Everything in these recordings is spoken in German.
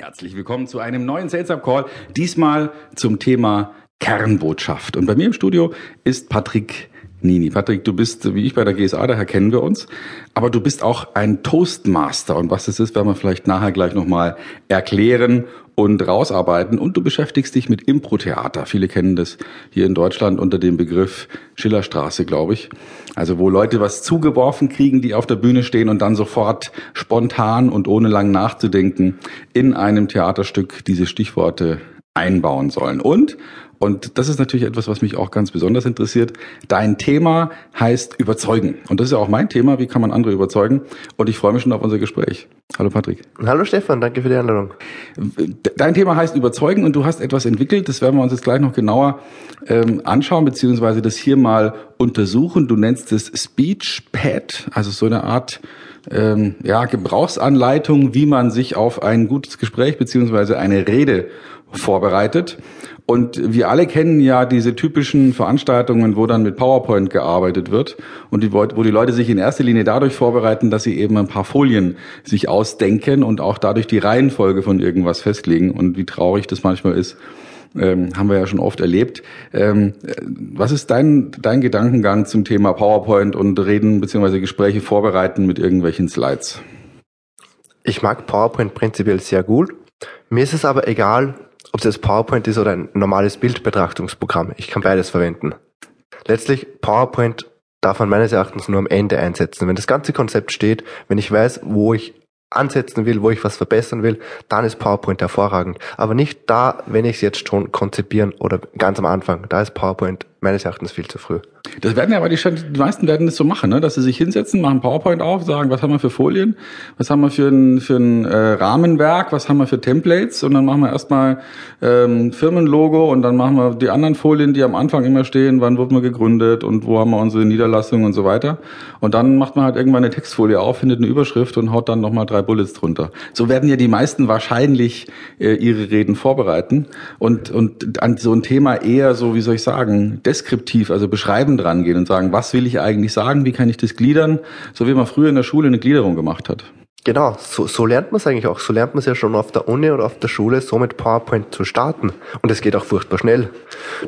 Herzlich willkommen zu einem neuen Sales Up Call. Diesmal zum Thema Kernbotschaft. Und bei mir im Studio ist Patrick Nini. Patrick, du bist wie ich bei der GSA, daher kennen wir uns. Aber du bist auch ein Toastmaster. Und was das ist, werden wir vielleicht nachher gleich nochmal erklären und rausarbeiten. Und du beschäftigst dich mit Impro-Theater. Viele kennen das hier in Deutschland unter dem Begriff Schillerstraße, glaube ich. Also wo Leute was zugeworfen kriegen, die auf der Bühne stehen und dann sofort spontan und ohne lang nachzudenken in einem Theaterstück diese Stichworte einbauen sollen. Und und das ist natürlich etwas, was mich auch ganz besonders interessiert. Dein Thema heißt überzeugen. Und das ist ja auch mein Thema. Wie kann man andere überzeugen? Und ich freue mich schon auf unser Gespräch. Hallo Patrick. Hallo Stefan, danke für die Einladung. Dein Thema heißt überzeugen und du hast etwas entwickelt. Das werden wir uns jetzt gleich noch genauer ähm, anschauen, beziehungsweise das hier mal untersuchen. Du nennst es Speechpad, also so eine Art ähm, ja, Gebrauchsanleitung, wie man sich auf ein gutes Gespräch beziehungsweise eine Rede vorbereitet. Und wir alle kennen ja diese typischen Veranstaltungen, wo dann mit PowerPoint gearbeitet wird und die, wo die Leute sich in erster Linie dadurch vorbereiten, dass sie eben ein paar Folien sich ausdenken und auch dadurch die Reihenfolge von irgendwas festlegen. Und wie traurig das manchmal ist, ähm, haben wir ja schon oft erlebt. Ähm, was ist dein, dein Gedankengang zum Thema PowerPoint und Reden bzw. Gespräche vorbereiten mit irgendwelchen Slides? Ich mag PowerPoint prinzipiell sehr gut. Mir ist es aber egal, ob es jetzt PowerPoint ist oder ein normales Bildbetrachtungsprogramm. Ich kann beides verwenden. Letztlich, PowerPoint darf man meines Erachtens nur am Ende einsetzen. Wenn das ganze Konzept steht, wenn ich weiß, wo ich ansetzen will, wo ich was verbessern will, dann ist PowerPoint hervorragend. Aber nicht da, wenn ich es jetzt schon konzipieren oder ganz am Anfang. Da ist PowerPoint meines Erachtens viel zu früh. Das werden ja aber die, die meisten werden das so machen, ne? dass sie sich hinsetzen, machen PowerPoint auf, sagen, was haben wir für Folien, was haben wir für ein, für ein äh, Rahmenwerk, was haben wir für Templates und dann machen wir erstmal ähm, Firmenlogo und dann machen wir die anderen Folien, die am Anfang immer stehen, wann wurden wir gegründet und wo haben wir unsere Niederlassung und so weiter. Und dann macht man halt irgendwann eine Textfolie auf, findet eine Überschrift und haut dann nochmal drei Bullets drunter. So werden ja die meisten wahrscheinlich äh, ihre Reden vorbereiten und, und an so ein Thema eher so, wie soll ich sagen, deskriptiv, also beschreibend rangehen und sagen, was will ich eigentlich sagen, wie kann ich das gliedern, so wie man früher in der Schule eine Gliederung gemacht hat. Genau, so, so lernt man es eigentlich auch. So lernt man es ja schon auf der Uni oder auf der Schule, so mit PowerPoint zu starten. Und es geht auch furchtbar schnell.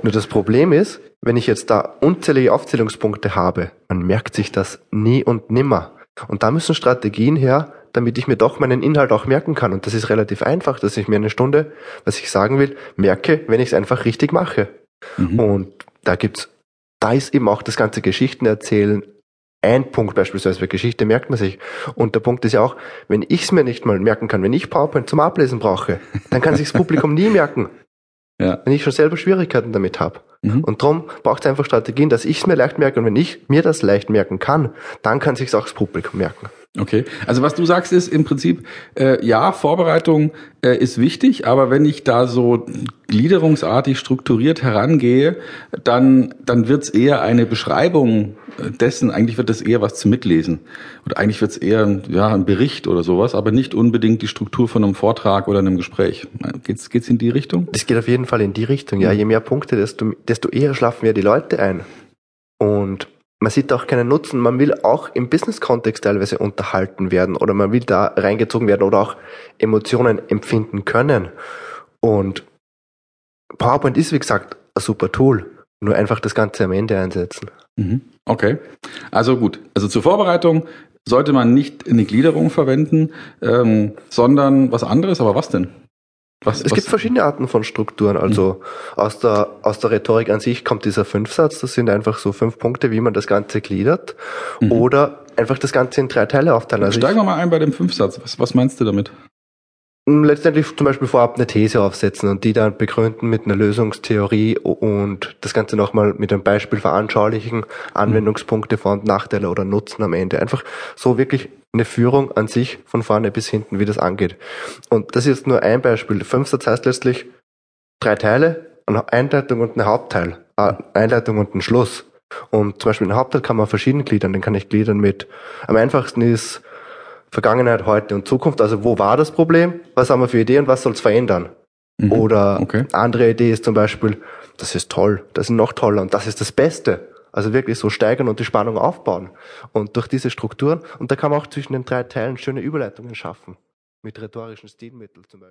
Nur das Problem ist, wenn ich jetzt da unzählige Aufzählungspunkte habe, man merkt sich das nie und nimmer. Und da müssen Strategien her, damit ich mir doch meinen Inhalt auch merken kann. Und das ist relativ einfach, dass ich mir eine Stunde, was ich sagen will, merke, wenn ich es einfach richtig mache. Mhm. Und da gibt's, da ist eben auch das ganze Geschichten erzählen ein Punkt beispielsweise für Geschichte merkt man sich. Und der Punkt ist ja auch, wenn ich es mir nicht mal merken kann, wenn ich PowerPoint zum Ablesen brauche, dann kann sich das Publikum nie merken. Ja. Wenn ich schon selber Schwierigkeiten damit habe. Mhm. Und darum braucht es einfach Strategien, dass ich es mir leicht merke. Und wenn ich mir das leicht merken kann, dann kann sich auch das Publikum merken. Okay, also was du sagst ist im Prinzip, äh, ja, Vorbereitung äh, ist wichtig, aber wenn ich da so gliederungsartig strukturiert herangehe, dann, dann wird es eher eine Beschreibung dessen, eigentlich wird das eher was zu mitlesen. Oder eigentlich wird es eher ja, ein Bericht oder sowas, aber nicht unbedingt die Struktur von einem Vortrag oder einem Gespräch. Geht's, geht's in die Richtung? Das geht auf jeden Fall in die Richtung, ja. Je mehr Punkte, desto, desto eher schlafen wir die Leute ein. Und man sieht auch keinen Nutzen. Man will auch im Business-Kontext teilweise unterhalten werden oder man will da reingezogen werden oder auch Emotionen empfinden können. Und PowerPoint ist, wie gesagt, ein super Tool. Nur einfach das Ganze am Ende einsetzen. Mhm. Okay. Also gut. Also zur Vorbereitung sollte man nicht eine Gliederung verwenden, ähm, sondern was anderes. Aber was denn? Was, es was? gibt verschiedene Arten von Strukturen. Also mhm. aus, der, aus der Rhetorik an sich kommt dieser Fünfsatz. Das sind einfach so fünf Punkte, wie man das Ganze gliedert. Mhm. Oder einfach das Ganze in drei Teile aufteilen. Also Steigen wir mal ein bei dem Fünfsatz. Was, was meinst du damit? Letztendlich zum Beispiel vorab eine These aufsetzen und die dann begründen mit einer Lösungstheorie und das Ganze nochmal mit einem Beispiel veranschaulichen, Anwendungspunkte, Vor- und Nachteile oder Nutzen am Ende. Einfach so wirklich eine Führung an sich von vorne bis hinten, wie das angeht. Und das ist nur ein Beispiel. Fünfsatz heißt letztlich drei Teile, eine Einleitung und eine Hauptteil, äh, Einleitung und ein Schluss. Und zum Beispiel einen Hauptteil kann man verschieden gliedern. Den kann ich gliedern mit, am einfachsten ist Vergangenheit, heute und Zukunft. Also wo war das Problem? Was haben wir für Ideen? Was soll es verändern? Mhm. Oder okay. andere Idee ist zum Beispiel, das ist toll, das ist noch toller und das ist das Beste. Also wirklich so steigern und die Spannung aufbauen. Und durch diese Strukturen, und da kann man auch zwischen den drei Teilen schöne Überleitungen schaffen. Mit rhetorischen Stilmitteln zum Beispiel.